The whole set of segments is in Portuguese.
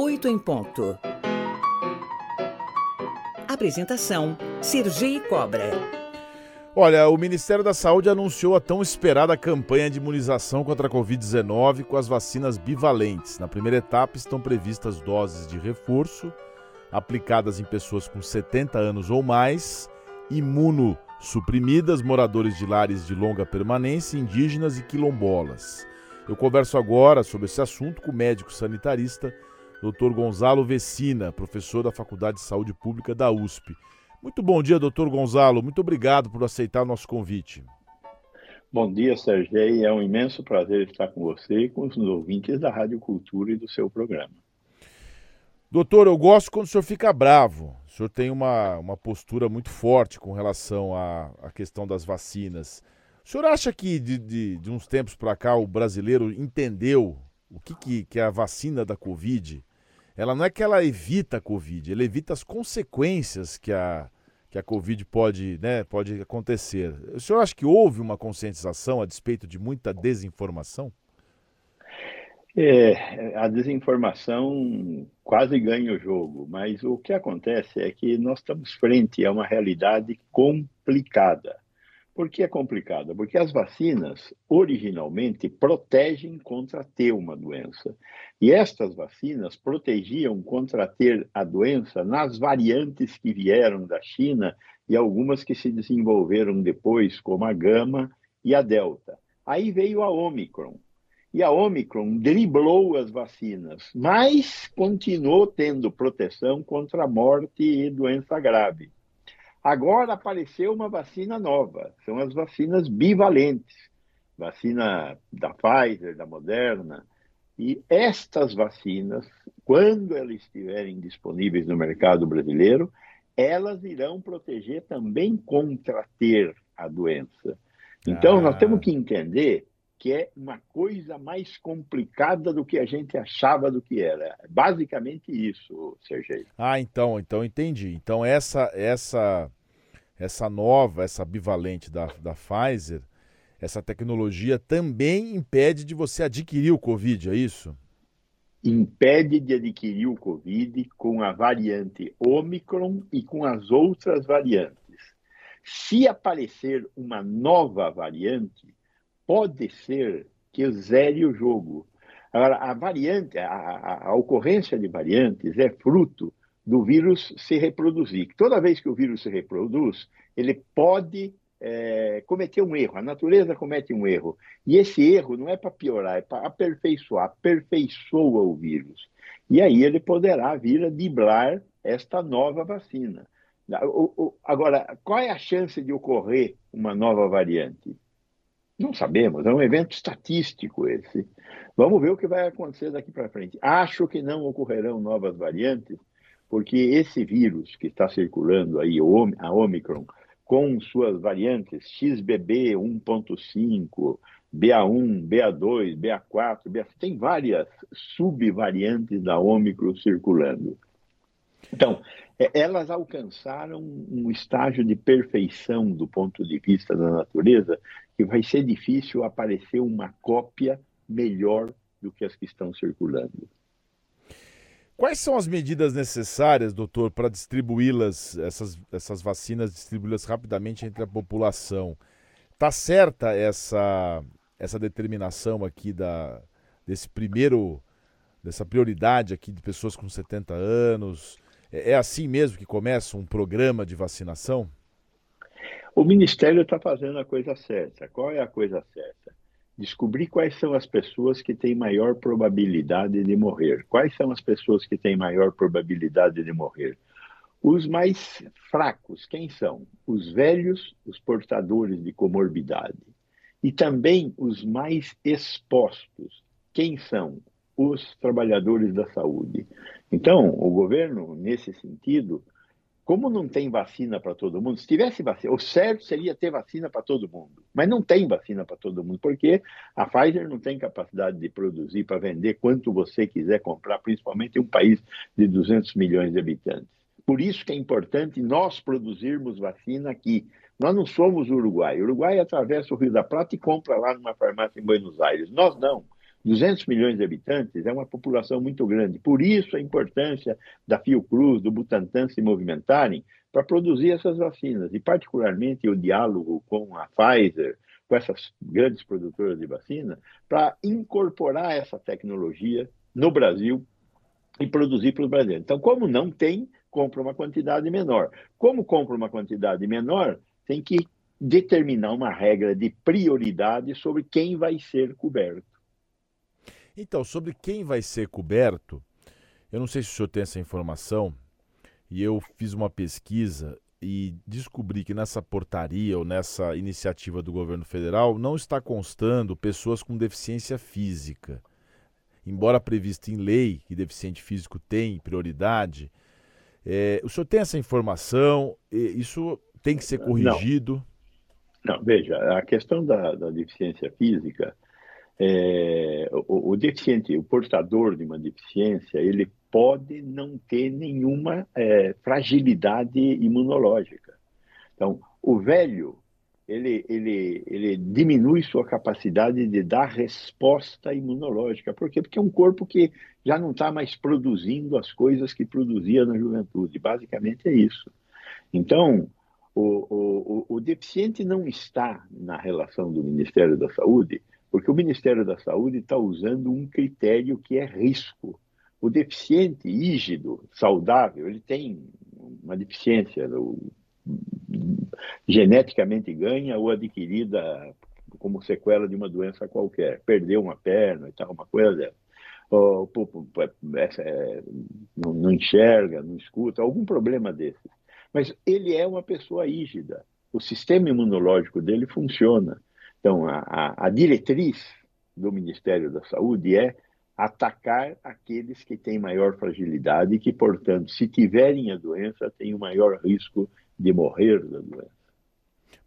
8 em ponto. Apresentação: Sergi Cobra. Olha, o Ministério da Saúde anunciou a tão esperada campanha de imunização contra a Covid-19 com as vacinas bivalentes. Na primeira etapa estão previstas doses de reforço aplicadas em pessoas com 70 anos ou mais, imunossuprimidas, moradores de lares de longa permanência, indígenas e quilombolas. Eu converso agora sobre esse assunto com o médico sanitarista Dr. Gonzalo Vecina, professor da Faculdade de Saúde Pública da USP. Muito bom dia, doutor Gonzalo. Muito obrigado por aceitar o nosso convite. Bom dia, Sergei. É um imenso prazer estar com você e com os ouvintes da Rádio Cultura e do seu programa. Doutor, eu gosto quando o senhor fica bravo. O senhor tem uma, uma postura muito forte com relação à, à questão das vacinas. O senhor acha que de, de, de uns tempos para cá o brasileiro entendeu o que, que, que é a vacina da Covid ela não é que ela evita a Covid, ela evita as consequências que a, que a Covid pode, né, pode acontecer. O senhor acha que houve uma conscientização a despeito de muita desinformação? É, a desinformação quase ganha o jogo, mas o que acontece é que nós estamos frente a uma realidade complicada. Por que é complicada? Porque as vacinas, originalmente, protegem contra ter uma doença. E estas vacinas protegiam contra ter a doença nas variantes que vieram da China e algumas que se desenvolveram depois, como a Gama e a Delta. Aí veio a Omicron. E a Omicron driblou as vacinas, mas continuou tendo proteção contra morte e doença grave. Agora apareceu uma vacina nova, são as vacinas bivalentes, vacina da Pfizer, da Moderna. E estas vacinas, quando elas estiverem disponíveis no mercado brasileiro, elas irão proteger também contra ter a doença. Então, ah. nós temos que entender que é uma coisa mais complicada do que a gente achava do que era. Basicamente isso, Sergei. Ah, então, então entendi. Então essa essa essa nova, essa bivalente da, da Pfizer, essa tecnologia também impede de você adquirir o Covid, é isso? Impede de adquirir o Covid com a variante Omicron e com as outras variantes. Se aparecer uma nova variante, pode ser que zere o jogo. Agora, a variante, a, a, a, ocorrência de variantes é fruto do vírus se reproduzir. Toda vez que o vírus se reproduz, ele pode é, cometer um erro. A natureza comete um erro. E esse erro não é para piorar, é para aperfeiçoar, aperfeiçoa o vírus. E aí ele poderá vir a driblar esta nova vacina. Agora, qual é a chance de ocorrer uma nova variante? Não sabemos, é um evento estatístico esse. Vamos ver o que vai acontecer daqui para frente. Acho que não ocorrerão novas variantes, porque esse vírus que está circulando aí, a Omicron, com suas variantes XBB 1.5, BA1, BA2, BA4, BA... tem várias subvariantes da Omicron circulando. Então, é, elas alcançaram um estágio de perfeição do ponto de vista da natureza que vai ser difícil aparecer uma cópia melhor do que as que estão circulando. Quais são as medidas necessárias, doutor, para distribuí-las, essas, essas vacinas, distribuí-las rapidamente entre a população? Está certa essa, essa determinação aqui da, desse primeiro, dessa prioridade aqui de pessoas com 70 anos? É, é assim mesmo que começa um programa de vacinação? O Ministério está fazendo a coisa certa. Qual é a coisa certa? Descobrir quais são as pessoas que têm maior probabilidade de morrer. Quais são as pessoas que têm maior probabilidade de morrer? Os mais fracos, quem são? Os velhos, os portadores de comorbidade. E também os mais expostos. Quem são? Os trabalhadores da saúde. Então, o governo, nesse sentido, como não tem vacina para todo mundo, se tivesse vacina, o certo seria ter vacina para todo mundo, mas não tem vacina para todo mundo, porque a Pfizer não tem capacidade de produzir para vender quanto você quiser comprar, principalmente em um país de 200 milhões de habitantes. Por isso que é importante nós produzirmos vacina aqui. Nós não somos Uruguai. O Uruguai atravessa o Rio da Prata e compra lá numa farmácia em Buenos Aires. Nós não. 200 milhões de habitantes é uma população muito grande. Por isso a importância da Fiocruz, do Butantan se movimentarem para produzir essas vacinas, e particularmente o diálogo com a Pfizer, com essas grandes produtoras de vacina, para incorporar essa tecnologia no Brasil e produzir para os brasileiros. Então, como não tem, compra uma quantidade menor. Como compra uma quantidade menor, tem que determinar uma regra de prioridade sobre quem vai ser coberto. Então, sobre quem vai ser coberto, eu não sei se o senhor tem essa informação, e eu fiz uma pesquisa e descobri que nessa portaria ou nessa iniciativa do governo federal não está constando pessoas com deficiência física. Embora previsto em lei que deficiente físico tem prioridade, é, o senhor tem essa informação? Isso tem que ser corrigido? Não, não veja, a questão da, da deficiência física, é, o, o, deficiente, o portador de uma deficiência, ele pode não ter nenhuma é, fragilidade imunológica. Então, o velho, ele, ele, ele diminui sua capacidade de dar resposta imunológica. Por quê? Porque é um corpo que já não está mais produzindo as coisas que produzia na juventude. Basicamente é isso. Então, o, o, o deficiente não está na relação do Ministério da Saúde, porque o Ministério da Saúde está usando um critério que é risco. O deficiente ígido, saudável, ele tem uma deficiência geneticamente ganha ou adquirida como sequela de uma doença qualquer, perdeu uma perna e tal, uma coisa dessa. Ou, é, não enxerga, não escuta, algum problema desses. Mas ele é uma pessoa ígida. O sistema imunológico dele funciona. Então, a, a, a diretriz do Ministério da Saúde é atacar aqueles que têm maior fragilidade e que, portanto, se tiverem a doença, têm o maior risco de morrer da doença.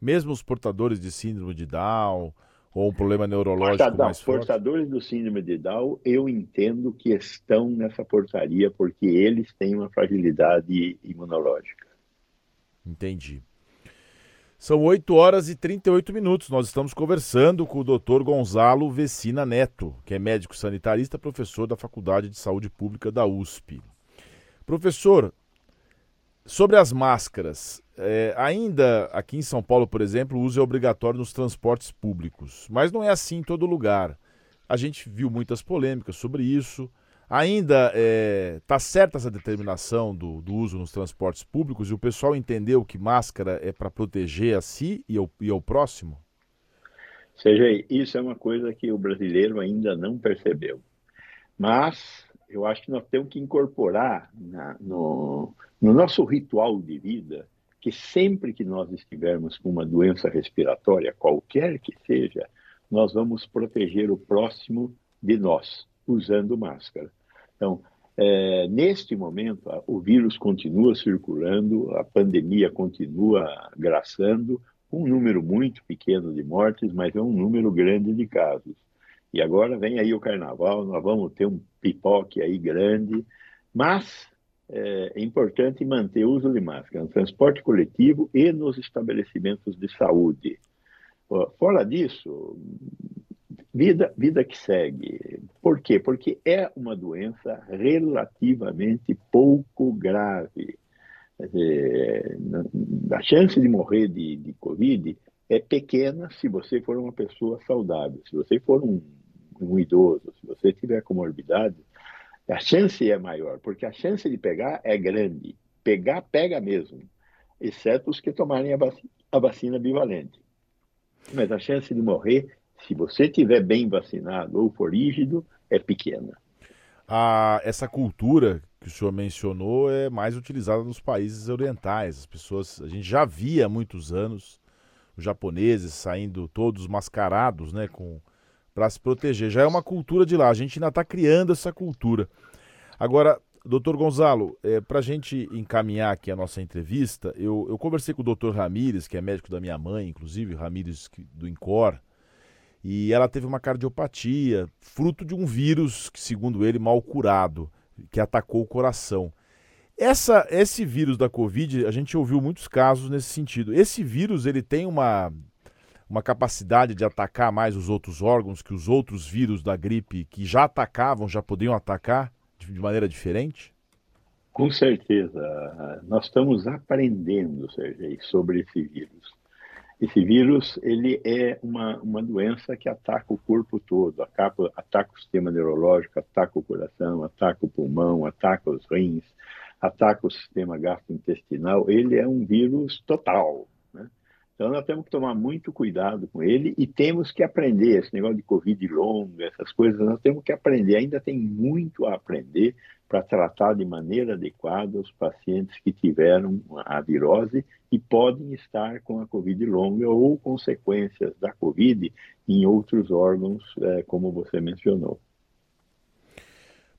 Mesmo os portadores de síndrome de Down ou um problema neurológico Portadão, mais forte? Portadores do síndrome de Down, eu entendo que estão nessa portaria porque eles têm uma fragilidade imunológica. Entendi. São 8 horas e 38 minutos. Nós estamos conversando com o Dr. Gonzalo Vecina Neto, que é médico sanitarista, professor da Faculdade de Saúde Pública da USP. Professor, sobre as máscaras, é, ainda aqui em São Paulo, por exemplo, o uso é obrigatório nos transportes públicos, mas não é assim em todo lugar. A gente viu muitas polêmicas sobre isso. Ainda está é, certa essa determinação do, do, uso nos transportes públicos e o pessoal entendeu que máscara é para proteger a si e ao, e ao próximo? Seja, isso é uma coisa que o brasileiro ainda não percebeu. Mas eu acho que nós temos que incorporar na, no, no nosso ritual de vida que sempre que nós estivermos com uma doença respiratória, qualquer que seja, nós vamos proteger o próximo de nós usando máscara. Então, é, neste momento, o vírus continua circulando, a pandemia continua graçando, um número muito pequeno de mortes, mas é um número grande de casos. E agora vem aí o carnaval, nós vamos ter um pipoque aí grande, mas é, é importante manter o uso de máscara no transporte coletivo e nos estabelecimentos de saúde. Fora disso, Vida, vida que segue. Por quê? Porque é uma doença relativamente pouco grave. A chance de morrer de, de Covid é pequena se você for uma pessoa saudável. Se você for um, um idoso, se você tiver comorbidade, a chance é maior, porque a chance de pegar é grande. Pegar, pega mesmo, exceto os que tomarem a vacina, a vacina bivalente. Mas a chance de morrer se você tiver bem vacinado ou for rígido, é pequena. Ah, essa cultura que o senhor mencionou é mais utilizada nos países orientais. As pessoas, a gente já via há muitos anos os japoneses saindo todos mascarados, né, com para se proteger. Já é uma cultura de lá. A gente ainda está criando essa cultura. Agora, doutor Gonzalo, é, para a gente encaminhar aqui a nossa entrevista, eu, eu conversei com o doutor Ramires, que é médico da minha mãe, inclusive, Ramires do INCOR, e ela teve uma cardiopatia, fruto de um vírus que, segundo ele, mal curado, que atacou o coração. Essa, esse vírus da Covid, a gente ouviu muitos casos nesse sentido. Esse vírus ele tem uma, uma capacidade de atacar mais os outros órgãos que os outros vírus da gripe que já atacavam, já podiam atacar de maneira diferente? Com certeza. Nós estamos aprendendo, Sergei, sobre esse vírus. Esse vírus ele é uma, uma doença que ataca o corpo todo, ataca, ataca o sistema neurológico, ataca o coração, ataca o pulmão, ataca os rins, ataca o sistema gastrointestinal. Ele é um vírus total. Então, nós temos que tomar muito cuidado com ele e temos que aprender. Esse negócio de Covid longa, essas coisas, nós temos que aprender. Ainda tem muito a aprender para tratar de maneira adequada os pacientes que tiveram a virose e podem estar com a Covid longa ou consequências da Covid em outros órgãos, é, como você mencionou.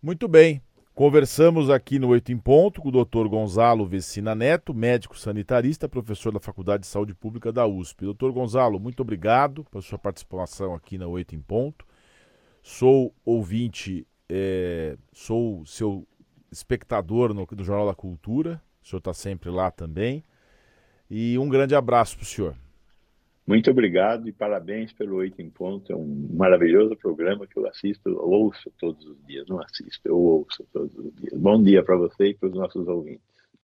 Muito bem. Conversamos aqui no Oito em Ponto com o Dr. Gonzalo Vecina Neto, médico sanitarista, professor da Faculdade de Saúde Pública da USP. Doutor Gonzalo, muito obrigado pela sua participação aqui na Oito em Ponto. Sou ouvinte, é, sou seu espectador no, do Jornal da Cultura, o senhor está sempre lá também. E um grande abraço para o senhor. Muito obrigado e parabéns pelo Oito em Ponto. É um maravilhoso programa que eu assisto, ouço todos os dias. Não assisto, eu ouço todos os dias. Bom dia para você e para os nossos ouvintes.